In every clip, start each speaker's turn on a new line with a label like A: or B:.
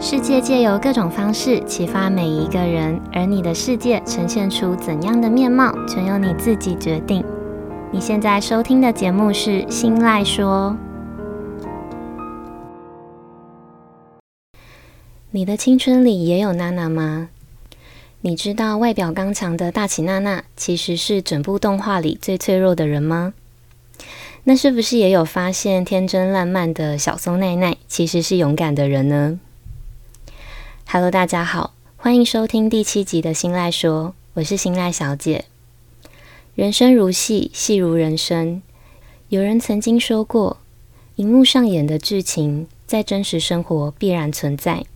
A: 世界借由各种方式启发每一个人，而你的世界呈现出怎样的面貌，全由你自己决定。你现在收听的节目是《新赖说》。你的青春里也有娜娜吗？你知道外表刚强的大崎娜娜其实是整部动画里最脆弱的人吗？那是不是也有发现天真烂漫的小松奈奈其实是勇敢的人呢？Hello，大家好，欢迎收听第七集的《新赖说》，我是新赖小姐。人生如戏，戏如人生。有人曾经说过，荧幕上演的剧情，在真实生活必然存在。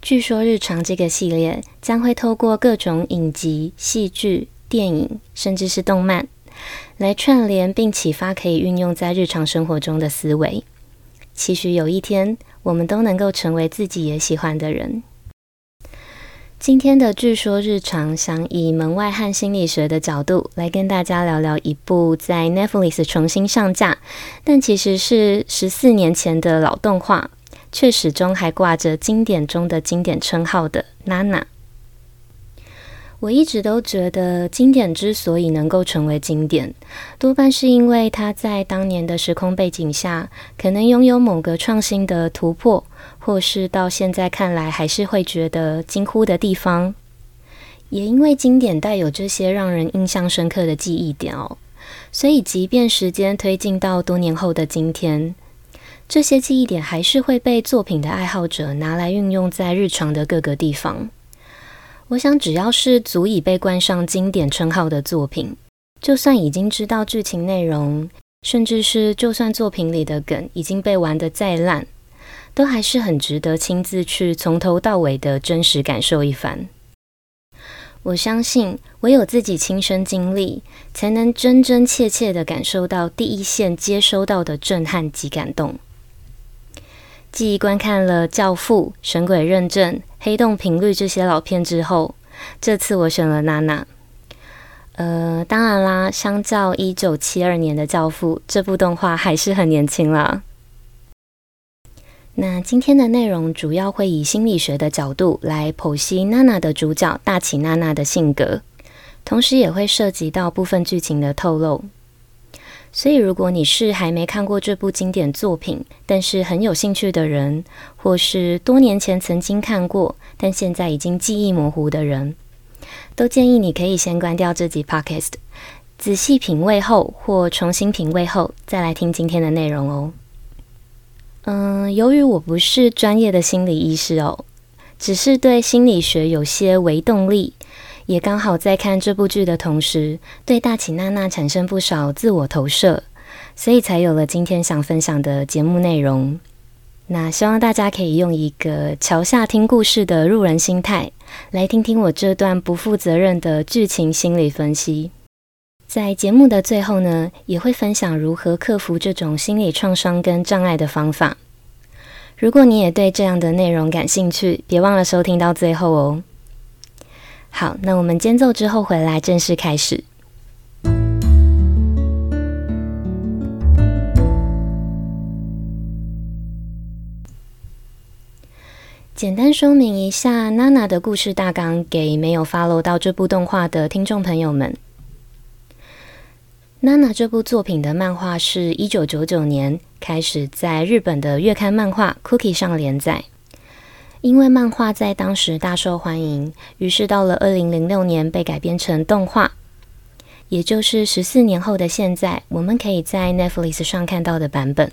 A: 据说日常这个系列将会透过各种影集、戏剧、电影，甚至是动漫，来串联并启发可以运用在日常生活中的思维。期许有一天，我们都能够成为自己也喜欢的人。今天的据说日常，想以门外汉心理学的角度来跟大家聊聊一部在 Netflix 重新上架，但其实是十四年前的老动画，却始终还挂着经典中的经典称号的《娜娜》。我一直都觉得，经典之所以能够成为经典，多半是因为它在当年的时空背景下，可能拥有某个创新的突破，或是到现在看来还是会觉得惊呼的地方。也因为经典带有这些让人印象深刻的记忆点哦，所以即便时间推进到多年后的今天，这些记忆点还是会被作品的爱好者拿来运用在日常的各个地方。我想，只要是足以被冠上经典称号的作品，就算已经知道剧情内容，甚至是就算作品里的梗已经被玩得再烂，都还是很值得亲自去从头到尾的真实感受一番。我相信，唯有自己亲身经历，才能真真切切地感受到第一线接收到的震撼及感动。继观看了《教父》《神鬼认证》《黑洞频率》这些老片之后，这次我选了娜娜。呃，当然啦，相较一九七二年的《教父》，这部动画还是很年轻啦。那今天的内容主要会以心理学的角度来剖析娜娜的主角大崎娜娜的性格，同时也会涉及到部分剧情的透露。所以，如果你是还没看过这部经典作品，但是很有兴趣的人，或是多年前曾经看过，但现在已经记忆模糊的人，都建议你可以先关掉这集 Podcast，仔细品味后或重新品味后，再来听今天的内容哦。嗯，由于我不是专业的心理医师哦，只是对心理学有些微动力。也刚好在看这部剧的同时，对大起娜娜产生不少自我投射，所以才有了今天想分享的节目内容。那希望大家可以用一个桥下听故事的路人心态，来听听我这段不负责任的剧情心理分析。在节目的最后呢，也会分享如何克服这种心理创伤跟障碍的方法。如果你也对这样的内容感兴趣，别忘了收听到最后哦。好，那我们间奏之后回来正式开始。简单说明一下娜娜的故事大纲，给没有 follow 到这部动画的听众朋友们。娜娜这部作品的漫画是一九九九年开始在日本的月刊漫画 Cookie 上连载。因为漫画在当时大受欢迎，于是到了二零零六年被改编成动画，也就是十四年后的现在，我们可以在 Netflix 上看到的版本。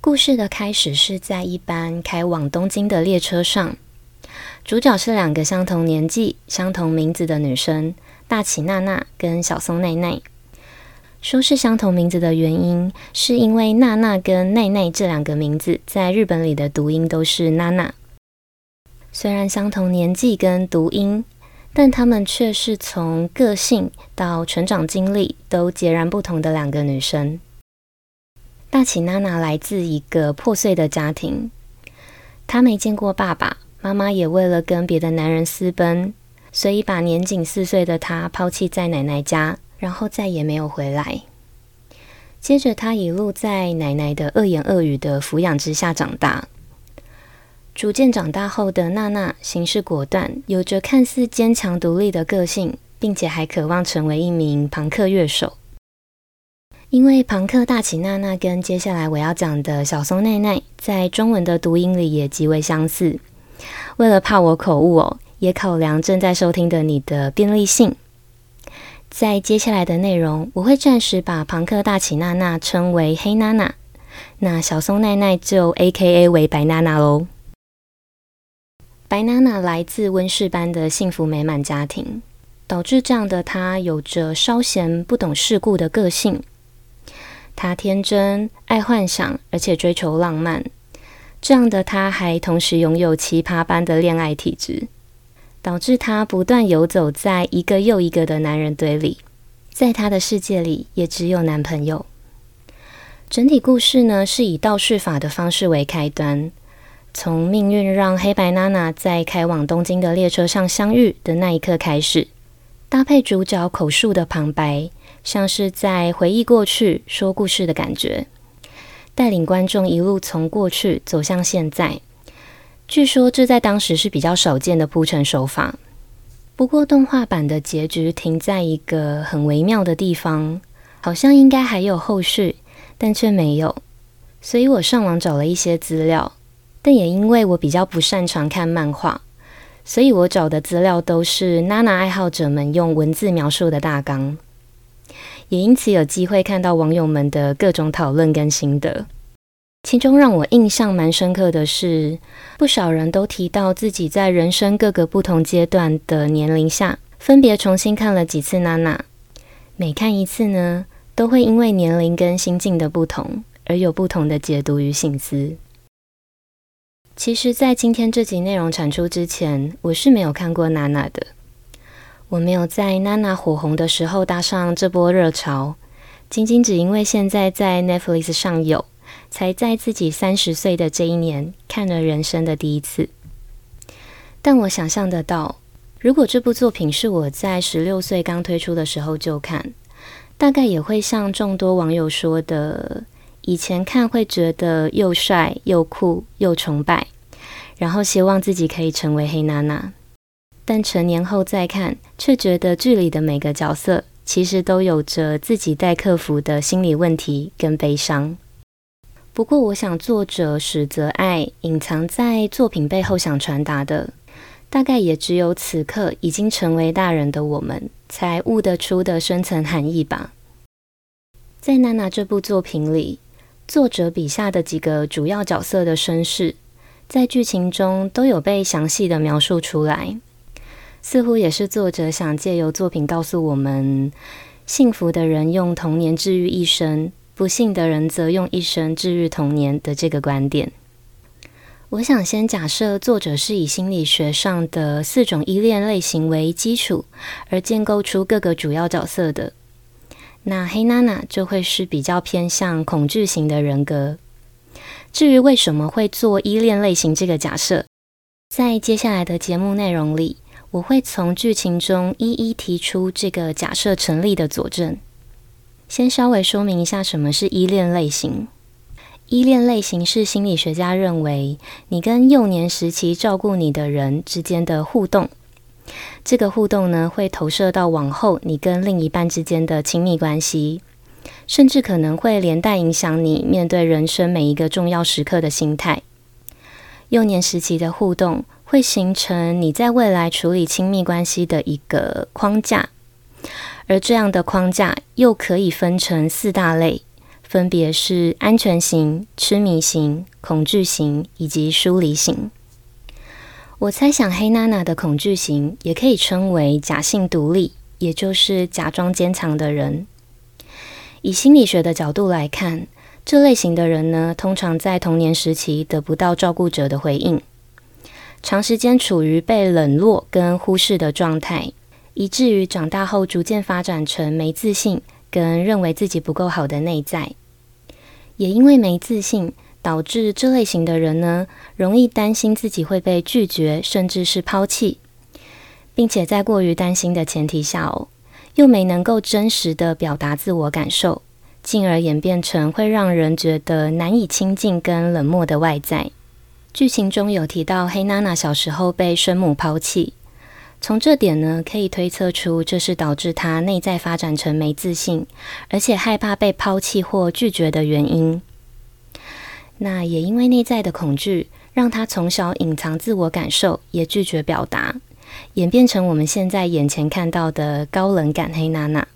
A: 故事的开始是在一班开往东京的列车上，主角是两个相同年纪、相同名字的女生，大崎娜娜跟小松奈奈。说是相同名字的原因，是因为娜娜跟奈奈这两个名字在日本里的读音都是娜娜。虽然相同年纪跟读音，但她们却是从个性到成长经历都截然不同的两个女生。大崎娜娜来自一个破碎的家庭，她没见过爸爸，妈妈也为了跟别的男人私奔，所以把年仅四岁的她抛弃在奶奶家。然后再也没有回来。接着，他一路在奶奶的恶言恶语的抚养之下长大。逐渐长大后的娜娜行事果断，有着看似坚强独立的个性，并且还渴望成为一名朋克乐手。因为朋克大起娜娜跟接下来我要讲的小松奈奈在中文的读音里也极为相似。为了怕我口误哦，也考量正在收听的你的便利性，在接下来的内容，我会暂时把庞克大起娜娜称为黑娜娜，那小松奈奈就 AKA 为白娜娜喽。白娜娜来自温室般的幸福美满家庭，导致这样的她有着稍嫌不懂世故的个性。她天真、爱幻想，而且追求浪漫。这样的她还同时拥有奇葩般的恋爱体质，导致她不断游走在一个又一个的男人堆里。在她的世界里，也只有男朋友。整体故事呢，是以倒叙法的方式为开端，从命运让黑白娜娜在开往东京的列车上相遇的那一刻开始，搭配主角口述的旁白。像是在回忆过去、说故事的感觉，带领观众一路从过去走向现在。据说这在当时是比较少见的铺陈手法。不过动画版的结局停在一个很微妙的地方，好像应该还有后续，但却没有。所以我上网找了一些资料，但也因为我比较不擅长看漫画，所以我找的资料都是娜娜爱好者们用文字描述的大纲。也因此有机会看到网友们的各种讨论跟心得，其中让我印象蛮深刻的是，不少人都提到自己在人生各个不同阶段的年龄下，分别重新看了几次娜娜，每看一次呢，都会因为年龄跟心境的不同而有不同的解读与醒思。其实，在今天这集内容产出之前，我是没有看过娜娜的。我没有在娜娜火红的时候搭上这波热潮，仅仅只因为现在在 Netflix 上有，才在自己三十岁的这一年看了人生的第一次。但我想象得到，如果这部作品是我在十六岁刚推出的时候就看，大概也会像众多网友说的，以前看会觉得又帅又酷又崇拜，然后希望自己可以成为黑娜娜。但成年后再看，却觉得剧里的每个角色其实都有着自己待克服的心理问题跟悲伤。不过，我想作者矢泽爱隐藏在作品背后想传达的，大概也只有此刻已经成为大人的我们才悟得出的深层含义吧。在娜娜这部作品里，作者笔下的几个主要角色的身世，在剧情中都有被详细的描述出来。似乎也是作者想借由作品告诉我们：幸福的人用童年治愈一生，不幸的人则用一生治愈童年的这个观点。我想先假设作者是以心理学上的四种依恋类型为基础，而建构出各个主要角色的。那黑娜娜就会是比较偏向恐惧型的人格。至于为什么会做依恋类型这个假设，在接下来的节目内容里。我会从剧情中一一提出这个假设成立的佐证。先稍微说明一下什么是依恋类型。依恋类型是心理学家认为你跟幼年时期照顾你的人之间的互动，这个互动呢，会投射到往后你跟另一半之间的亲密关系，甚至可能会连带影响你面对人生每一个重要时刻的心态。幼年时期的互动。会形成你在未来处理亲密关系的一个框架，而这样的框架又可以分成四大类，分别是安全型、痴迷型、恐惧型以及疏离型。我猜想黑娜娜的恐惧型也可以称为假性独立，也就是假装坚强的人。以心理学的角度来看，这类型的人呢，通常在童年时期得不到照顾者的回应。长时间处于被冷落跟忽视的状态，以至于长大后逐渐发展成没自信跟认为自己不够好的内在。也因为没自信，导致这类型的人呢，容易担心自己会被拒绝，甚至是抛弃，并且在过于担心的前提下哦，又没能够真实的表达自我感受，进而演变成会让人觉得难以亲近跟冷漠的外在。剧情中有提到黑娜娜小时候被生母抛弃，从这点呢，可以推测出这是导致他内在发展成没自信，而且害怕被抛弃或拒绝的原因。那也因为内在的恐惧，让他从小隐藏自我感受，也拒绝表达，演变成我们现在眼前看到的高冷感黑娜娜。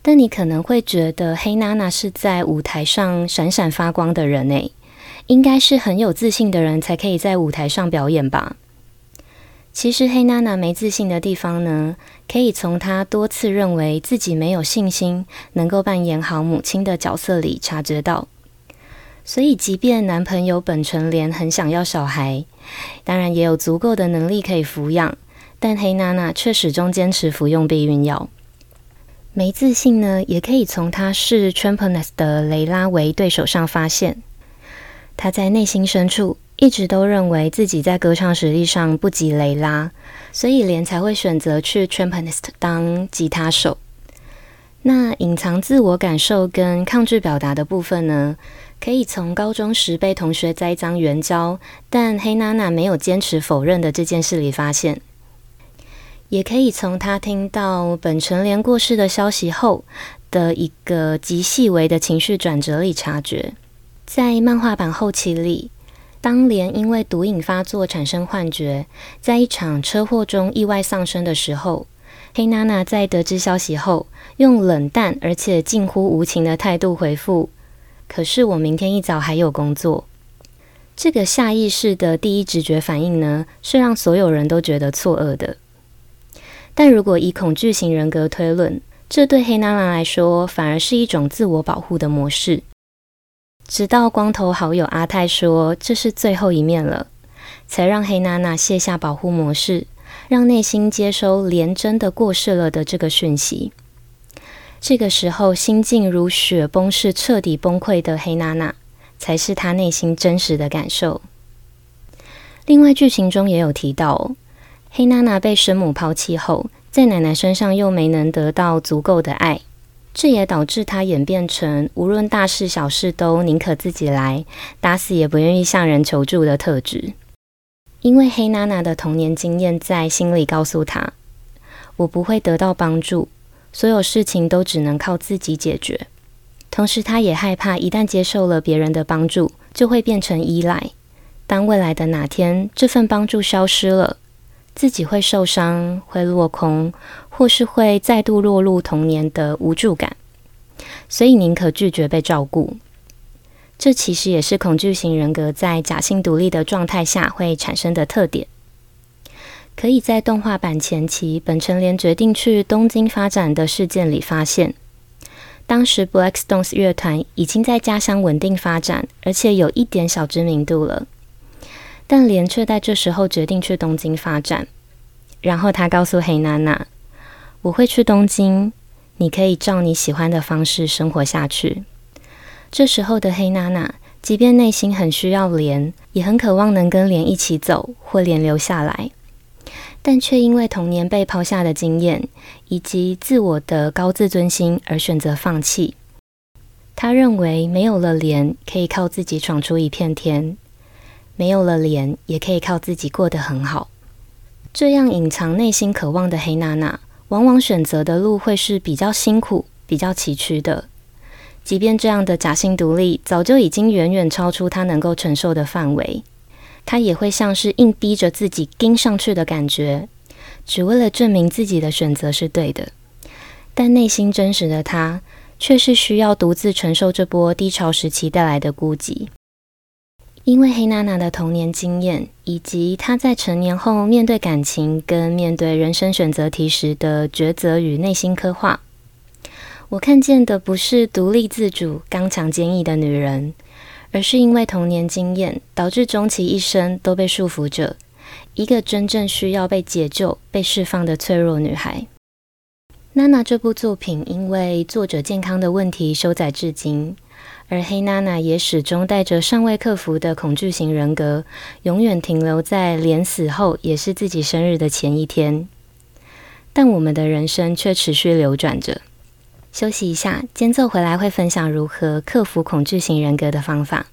A: 但你可能会觉得黑娜娜是在舞台上闪闪发光的人诶。应该是很有自信的人才可以在舞台上表演吧。其实黑娜娜没自信的地方呢，可以从她多次认为自己没有信心能够扮演好母亲的角色里察觉到。所以，即便男朋友本纯莲很想要小孩，当然也有足够的能力可以抚养，但黑娜娜却始终坚持服用避孕药。没自信呢，也可以从她视 Trampones 的雷拉为对手上发现。她在内心深处一直都认为自己在歌唱实力上不及雷拉，所以莲才会选择去 Tramponist 当吉他手。那隐藏自我感受跟抗拒表达的部分呢，可以从高中时被同学栽赃援交，但黑娜娜没有坚持否认的这件事里发现；也可以从他听到本纯莲过世的消息后的一个极细微的情绪转折里察觉。在漫画版后期里，当年因为毒瘾发作产生幻觉，在一场车祸中意外丧生的时候，黑娜娜在得知消息后，用冷淡而且近乎无情的态度回复：“可是我明天一早还有工作。”这个下意识的第一直觉反应呢，是让所有人都觉得错愕的。但如果以恐惧型人格推论，这对黑娜娜来说，反而是一种自我保护的模式。直到光头好友阿泰说这是最后一面了，才让黑娜娜卸下保护模式，让内心接收莲真的过世了的这个讯息。这个时候，心境如雪崩式彻底崩溃的黑娜娜，才是她内心真实的感受。另外，剧情中也有提到，黑娜娜被生母抛弃后，在奶奶身上又没能得到足够的爱。这也导致他演变成无论大事小事都宁可自己来，打死也不愿意向人求助的特质。因为黑娜娜的童年经验在心里告诉他：“我不会得到帮助，所有事情都只能靠自己解决。”同时，他也害怕一旦接受了别人的帮助，就会变成依赖。当未来的哪天这份帮助消失了，自己会受伤，会落空，或是会再度落入童年的无助感，所以宁可拒绝被照顾。这其实也是恐惧型人格在假性独立的状态下会产生的特点。可以在动画版前期，本成莲决定去东京发展的事件里发现，当时 Black Stones 乐团已经在家乡稳定发展，而且有一点小知名度了。但莲却在这时候决定去东京发展，然后他告诉黑娜娜：“我会去东京，你可以照你喜欢的方式生活下去。”这时候的黑娜娜，即便内心很需要莲，也很渴望能跟莲一起走，或莲留下来，但却因为童年被抛下的经验，以及自我的高自尊心而选择放弃。他认为没有了莲，可以靠自己闯出一片天。没有了脸，也可以靠自己过得很好。这样隐藏内心渴望的黑娜娜，往往选择的路会是比较辛苦、比较崎岖的。即便这样的假性独立，早就已经远远超出她能够承受的范围，她也会像是硬逼着自己跟上去的感觉，只为了证明自己的选择是对的。但内心真实的她，却是需要独自承受这波低潮时期带来的孤寂。因为黑娜娜的童年经验，以及她在成年后面对感情跟面对人生选择题时的抉择与内心刻画，我看见的不是独立自主、刚强坚毅的女人，而是因为童年经验导致终其一生都被束缚着，一个真正需要被解救、被释放的脆弱女孩。娜娜这部作品因为作者健康的问题收载至今。而黑娜娜也始终带着尚未克服的恐惧型人格永远停留在连死后也是自己生日的前一天。但我们的人生却持续流转着。休息一下间奏回来会分享如何克服恐惧型人格的方法。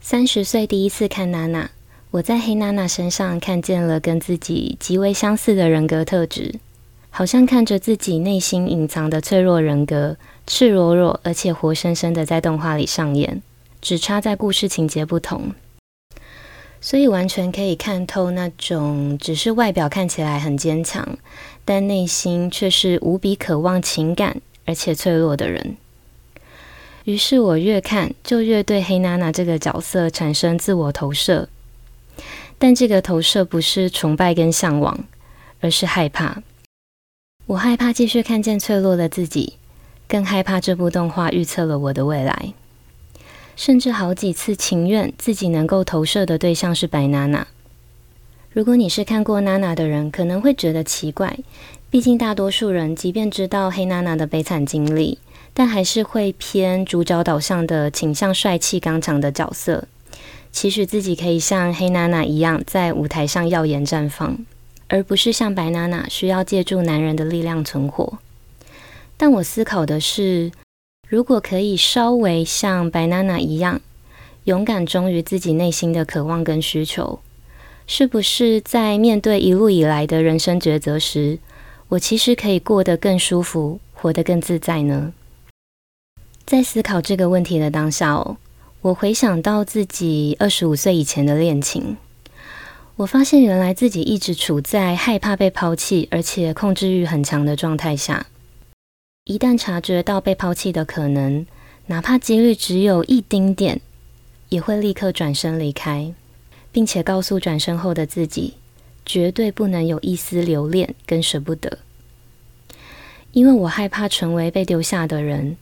A: 三十岁第一次看娜娜我在黑娜娜身上看见了跟自己极为相似的人格特质，好像看着自己内心隐藏的脆弱人格，赤裸裸而且活生生的在动画里上演，只差在故事情节不同。所以完全可以看透那种只是外表看起来很坚强，但内心却是无比渴望情感而且脆弱的人。于是我越看就越对黑娜娜这个角色产生自我投射，但这个投射不是崇拜跟向往，而是害怕。我害怕继续看见脆弱的自己，更害怕这部动画预测了我的未来。甚至好几次情愿自己能够投射的对象是白娜娜。如果你是看过娜娜的人，可能会觉得奇怪。毕竟大多数人即便知道黑娜娜的悲惨经历，但还是会偏主角导向的倾向帅气刚强的角色，期许自己可以像黑娜娜一样在舞台上耀眼绽放，而不是像白娜娜需要借助男人的力量存活。但我思考的是，如果可以稍微像白娜娜一样勇敢忠于自己内心的渴望跟需求，是不是在面对一路以来的人生抉择时，我其实可以过得更舒服，活得更自在呢？在思考这个问题的当下哦，我回想到自己二十五岁以前的恋情，我发现原来自己一直处在害怕被抛弃，而且控制欲很强的状态下。一旦察觉到被抛弃的可能，哪怕几率只有一丁点，也会立刻转身离开，并且告诉转身后的自己，绝对不能有一丝留恋跟舍不得，因为我害怕成为被丢下的人，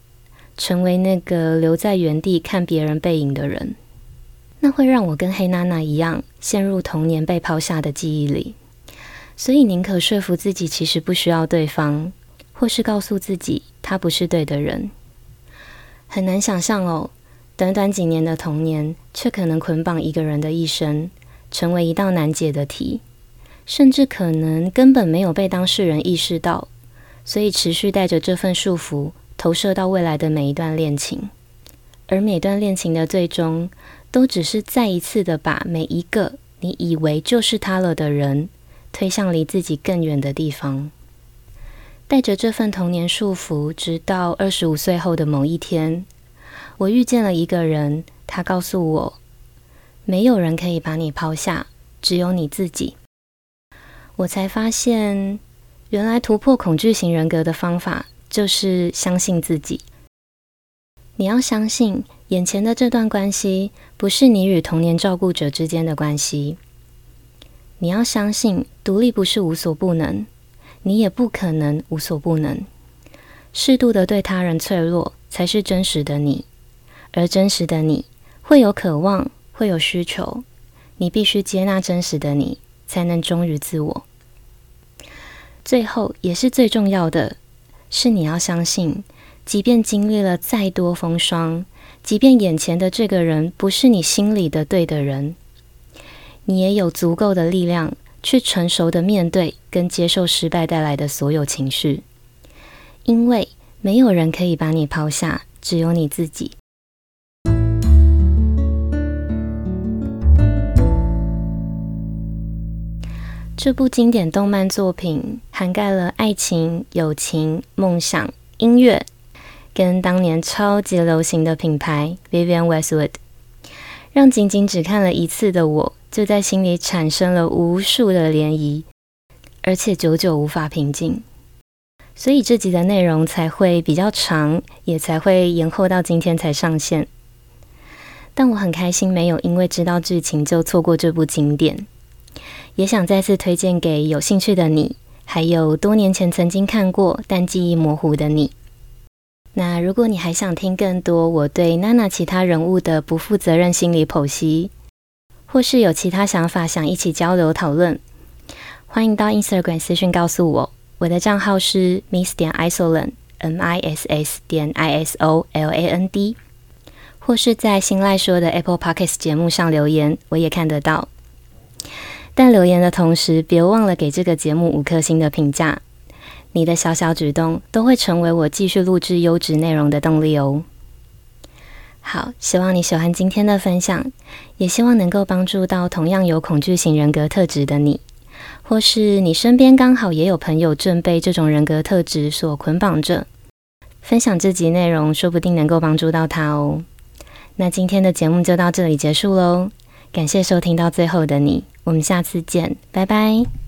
A: 成为那个留在原地看别人背影的人，那会让我跟黑娜娜一样陷入童年被抛下的记忆里，所以宁可说服自己其实不需要对方。或是告诉自己他不是对的人，很难想象哦。短短几年的童年，却可能捆绑一个人的一生，成为一道难解的题，甚至可能根本没有被当事人意识到，所以持续带着这份束缚，投射到未来的每一段恋情，而每段恋情的最终，都只是再一次的把每一个你以为就是他了的人，推向离自己更远的地方。带着这份童年束缚，直到二十五岁后的某一天，我遇见了一个人。他告诉我，没有人可以把你抛下，只有你自己。我才发现，原来突破恐惧型人格的方法就是相信自己。你要相信，眼前的这段关系不是你与童年照顾者之间的关系。你要相信，独立不是无所不能。你也不可能无所不能，适度的对他人脆弱才是真实的你，而真实的你会有渴望，会有需求，你必须接纳真实的你，才能忠于自我。最后也是最重要的，是你要相信，即便经历了再多风霜，即便眼前的这个人不是你心里的对的人，你也有足够的力量。去成熟的面对跟接受失败带来的所有情绪，因为没有人可以把你抛下，只有你自己。这部经典动漫作品涵盖了爱情、友情、梦想、音乐，跟当年超级流行的品牌 Vivienne Westwood，让仅仅只看了一次的我。就在心里产生了无数的涟漪，而且久久无法平静，所以这集的内容才会比较长，也才会延后到今天才上线。但我很开心，没有因为知道剧情就错过这部经典，也想再次推荐给有兴趣的你，还有多年前曾经看过但记忆模糊的你。那如果你还想听更多我对娜娜其他人物的不负责任心理剖析，或是有其他想法想一起交流讨论，欢迎到 Instagram 私讯告诉我。我的账号是 miss 点 isoland，m i s s 点 i s o l a n d，或是在新赖说的 Apple Podcasts 节目上留言，我也看得到。但留言的同时，别忘了给这个节目五颗星的评价。你的小小举动都会成为我继续录制优质内容的动力哦。好，希望你喜欢今天的分享，也希望能够帮助到同样有恐惧型人格特质的你，或是你身边刚好也有朋友正被这种人格特质所捆绑着。分享这集内容，说不定能够帮助到他哦。那今天的节目就到这里结束喽，感谢收听到最后的你，我们下次见，拜拜。